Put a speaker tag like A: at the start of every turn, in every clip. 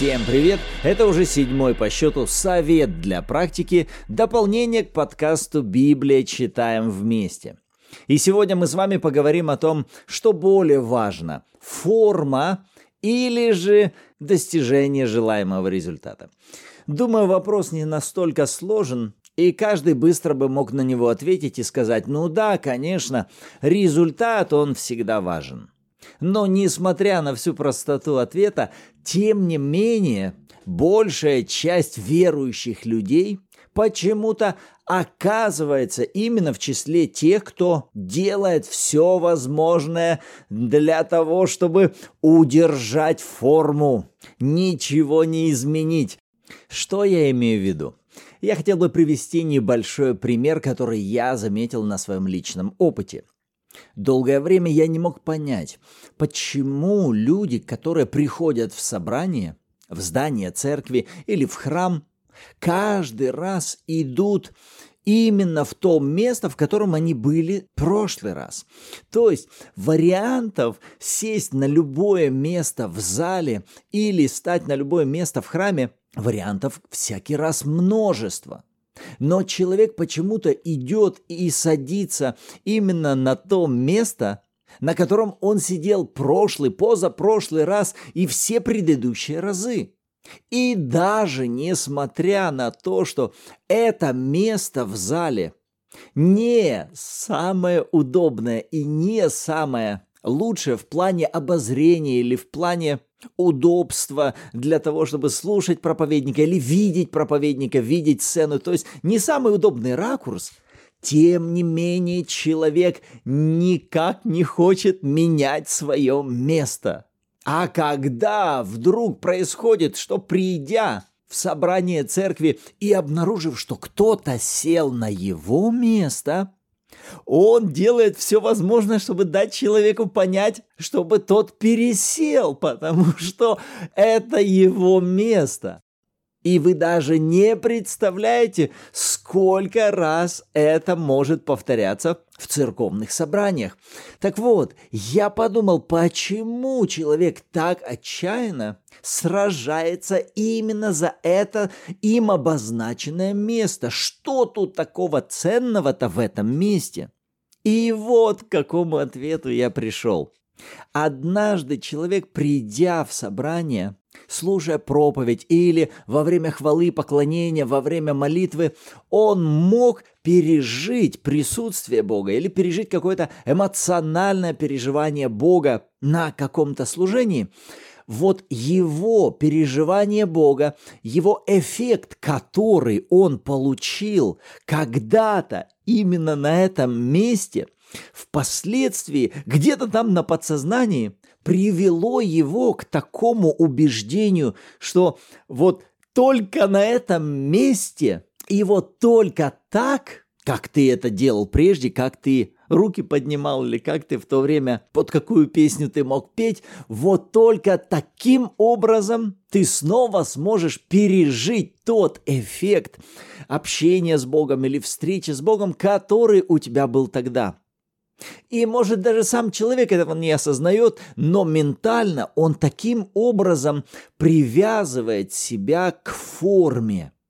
A: Всем привет! Это уже седьмой по счету совет для практики, дополнение к подкасту «Библия. Читаем вместе». И сегодня мы с вами поговорим о том, что более важно – форма или же достижение желаемого результата. Думаю, вопрос не настолько сложен, и каждый быстро бы мог на него ответить и сказать, ну да, конечно, результат, он всегда важен. Но несмотря на всю простоту ответа, тем не менее, большая часть верующих людей почему-то оказывается именно в числе тех, кто делает все возможное для того, чтобы удержать форму, ничего не изменить. Что я имею в виду? Я хотел бы привести небольшой пример, который я заметил на своем личном опыте. Долгое время я не мог понять, почему люди, которые приходят в собрание, в здание церкви или в храм, каждый раз идут именно в то место, в котором они были в прошлый раз. То есть вариантов сесть на любое место в зале или стать на любое место в храме, вариантов всякий раз множество – но человек почему-то идет и садится именно на то место, на котором он сидел прошлый, позапрошлый раз и все предыдущие разы. И даже несмотря на то, что это место в зале не самое удобное и не самое лучшее в плане обозрения или в плане удобства для того, чтобы слушать проповедника или видеть проповедника, видеть сцену. То есть не самый удобный ракурс, тем не менее человек никак не хочет менять свое место. А когда вдруг происходит, что придя в собрание церкви и обнаружив, что кто-то сел на его место – он делает все возможное, чтобы дать человеку понять, чтобы тот пересел, потому что это его место. И вы даже не представляете, сколько раз это может повторяться в церковных собраниях. Так вот, я подумал, почему человек так отчаянно сражается именно за это им обозначенное место. Что тут такого ценного-то в этом месте? И вот к какому ответу я пришел. Однажды человек, придя в собрание, слушая проповедь или во время хвалы поклонения, во время молитвы, он мог пережить присутствие Бога или пережить какое-то эмоциональное переживание Бога на каком-то служении – вот его переживание Бога, его эффект, который он получил когда-то именно на этом месте, впоследствии где-то там на подсознании привело его к такому убеждению, что вот только на этом месте и вот только так, как ты это делал прежде, как ты руки поднимал или как ты в то время, под какую песню ты мог петь, вот только таким образом ты снова сможешь пережить тот эффект общения с Богом или встречи с Богом, который у тебя был тогда. И может даже сам человек этого не осознает, но ментально он таким образом привязывает себя к форме –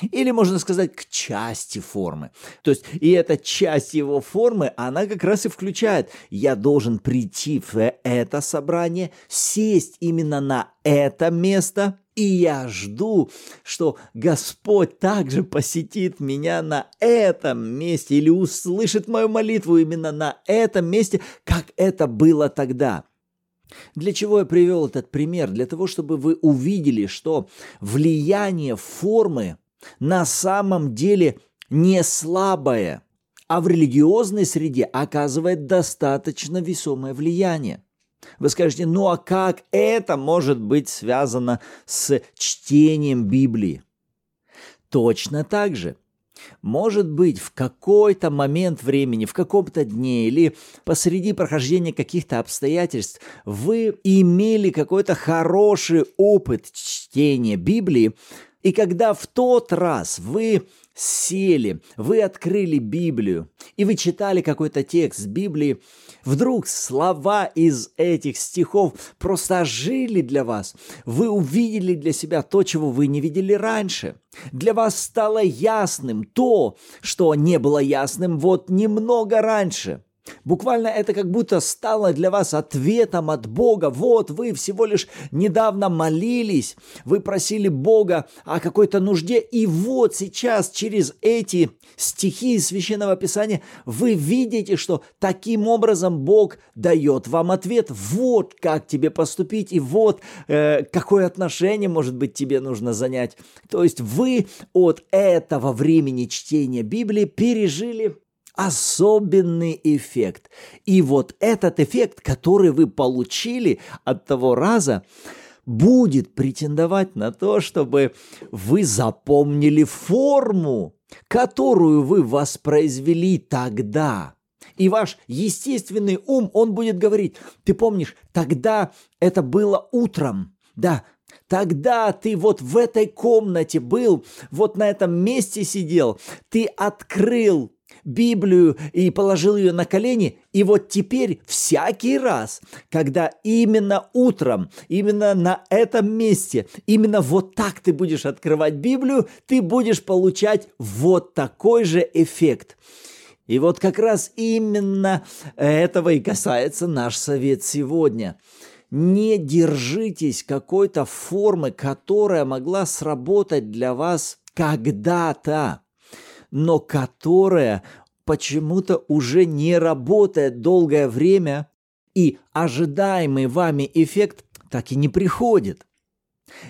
A: или, можно сказать, к части формы. То есть, и эта часть его формы, она как раз и включает, я должен прийти в это собрание, сесть именно на это место, и я жду, что Господь также посетит меня на этом месте или услышит мою молитву именно на этом месте, как это было тогда. Для чего я привел этот пример? Для того, чтобы вы увидели, что влияние формы на самом деле не слабое, а в религиозной среде оказывает достаточно весомое влияние. Вы скажете, ну а как это может быть связано с чтением Библии? Точно так же. Может быть, в какой-то момент времени, в каком-то дне или посреди прохождения каких-то обстоятельств вы имели какой-то хороший опыт чтения Библии, и когда в тот раз вы сели, вы открыли Библию, и вы читали какой-то текст Библии, вдруг слова из этих стихов просто ожили для вас. Вы увидели для себя то, чего вы не видели раньше. Для вас стало ясным то, что не было ясным вот немного раньше – Буквально это как будто стало для вас ответом от Бога. Вот вы всего лишь недавно молились, вы просили Бога о какой-то нужде, и вот сейчас через эти стихи из Священного Писания вы видите, что таким образом Бог дает вам ответ. Вот как тебе поступить, и вот э, какое отношение, может быть, тебе нужно занять. То есть вы от этого времени чтения Библии пережили особенный эффект. И вот этот эффект, который вы получили от того раза, будет претендовать на то, чтобы вы запомнили форму, которую вы воспроизвели тогда. И ваш естественный ум, он будет говорить, ты помнишь, тогда это было утром, да, Тогда ты вот в этой комнате был, вот на этом месте сидел, ты открыл Библию и положил ее на колени. И вот теперь всякий раз, когда именно утром, именно на этом месте, именно вот так ты будешь открывать Библию, ты будешь получать вот такой же эффект. И вот как раз именно этого и касается наш совет сегодня. Не держитесь какой-то формы, которая могла сработать для вас когда-то но которая почему-то уже не работает долгое время, и ожидаемый вами эффект так и не приходит.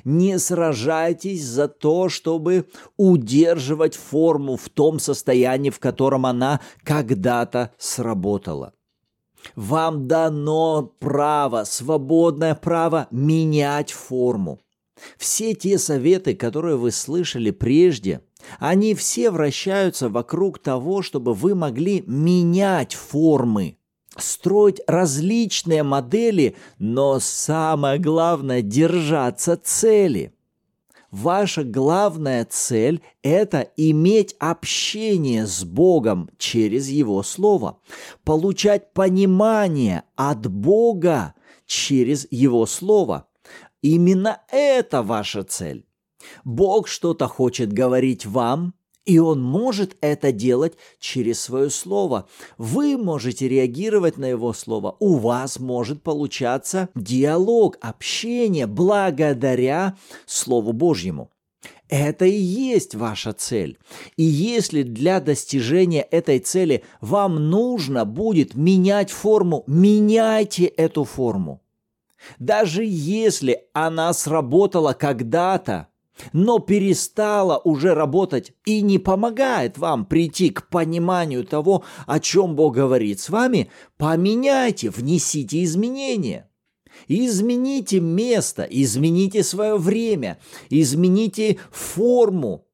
A: Не сражайтесь за то, чтобы удерживать форму в том состоянии, в котором она когда-то сработала. Вам дано право, свободное право менять форму. Все те советы, которые вы слышали прежде, они все вращаются вокруг того, чтобы вы могли менять формы, строить различные модели, но самое главное – держаться цели. Ваша главная цель – это иметь общение с Богом через Его Слово, получать понимание от Бога через Его Слово. Именно это ваша цель. Бог что-то хочет говорить вам, и Он может это делать через свое слово. Вы можете реагировать на Его слово. У вас может получаться диалог, общение благодаря Слову Божьему. Это и есть ваша цель. И если для достижения этой цели вам нужно будет менять форму, меняйте эту форму. Даже если она сработала когда-то, но перестала уже работать и не помогает вам прийти к пониманию того, о чем Бог говорит с вами, поменяйте, внесите изменения. Измените место, измените свое время, измените форму.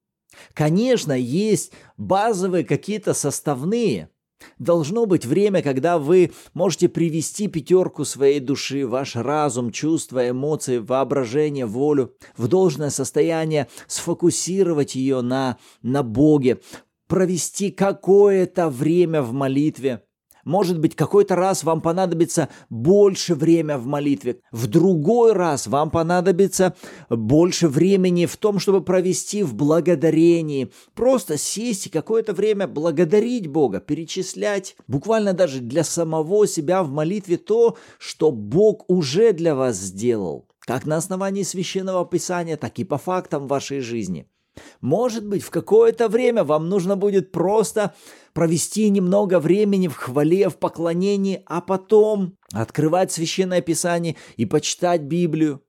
A: Конечно, есть базовые какие-то составные – Должно быть время, когда вы можете привести пятерку своей души, ваш разум, чувства, эмоции, воображение, волю в должное состояние, сфокусировать ее на, на Боге, провести какое-то время в молитве – может быть, какой-то раз вам понадобится больше время в молитве, в другой раз вам понадобится больше времени в том, чтобы провести в благодарении. Просто сесть и какое-то время благодарить Бога, перечислять буквально даже для самого себя в молитве то, что Бог уже для вас сделал, как на основании священного писания, так и по фактам вашей жизни – может быть, в какое-то время вам нужно будет просто провести немного времени в хвале, в поклонении, а потом открывать Священное Писание и почитать Библию.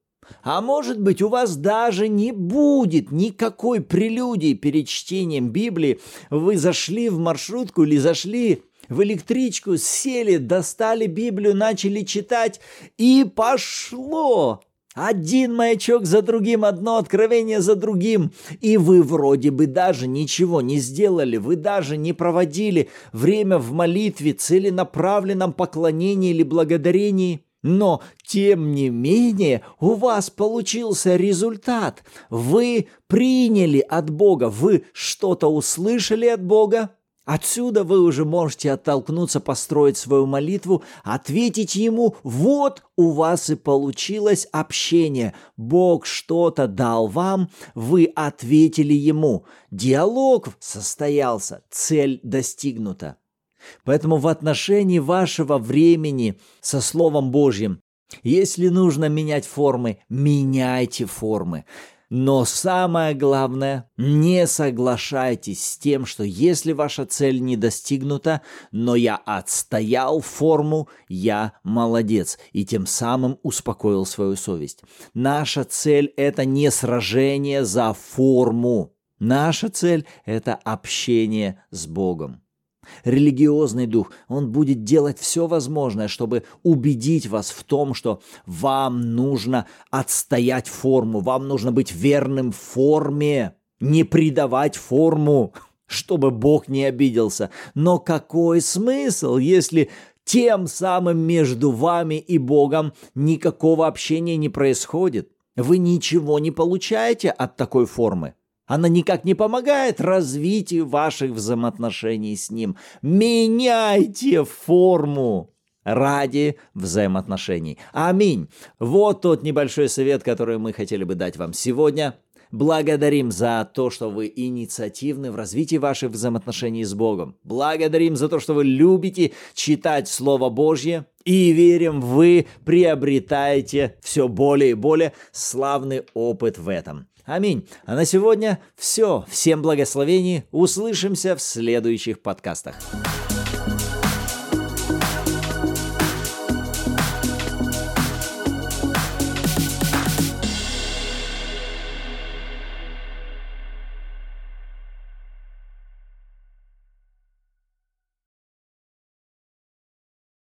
A: А может быть, у вас даже не будет никакой прелюдии перед чтением Библии. Вы зашли в маршрутку или зашли в электричку, сели, достали Библию, начали читать, и пошло. Один маячок за другим, одно откровение за другим. И вы вроде бы даже ничего не сделали, вы даже не проводили время в молитве, целенаправленном поклонении или благодарении. Но, тем не менее, у вас получился результат. Вы приняли от Бога, вы что-то услышали от Бога, Отсюда вы уже можете оттолкнуться, построить свою молитву, ответить ему, вот у вас и получилось общение. Бог что-то дал вам, вы ответили ему. Диалог состоялся, цель достигнута. Поэтому в отношении вашего времени со Словом Божьим, если нужно менять формы, меняйте формы. Но самое главное, не соглашайтесь с тем, что если ваша цель не достигнута, но я отстоял форму, я молодец, и тем самым успокоил свою совесть. Наша цель – это не сражение за форму. Наша цель – это общение с Богом. Религиозный дух, он будет делать все возможное, чтобы убедить вас в том, что вам нужно отстоять форму, вам нужно быть верным форме, не предавать форму, чтобы Бог не обиделся. Но какой смысл, если тем самым между вами и Богом никакого общения не происходит? Вы ничего не получаете от такой формы. Она никак не помогает развитию ваших взаимоотношений с ним. Меняйте форму ради взаимоотношений. Аминь. Вот тот небольшой совет, который мы хотели бы дать вам сегодня. Благодарим за то, что вы инициативны в развитии ваших взаимоотношений с Богом. Благодарим за то, что вы любите читать Слово Божье. И верим, вы приобретаете все более и более славный опыт в этом. Аминь. А на сегодня все. Всем благословений. Услышимся в следующих подкастах.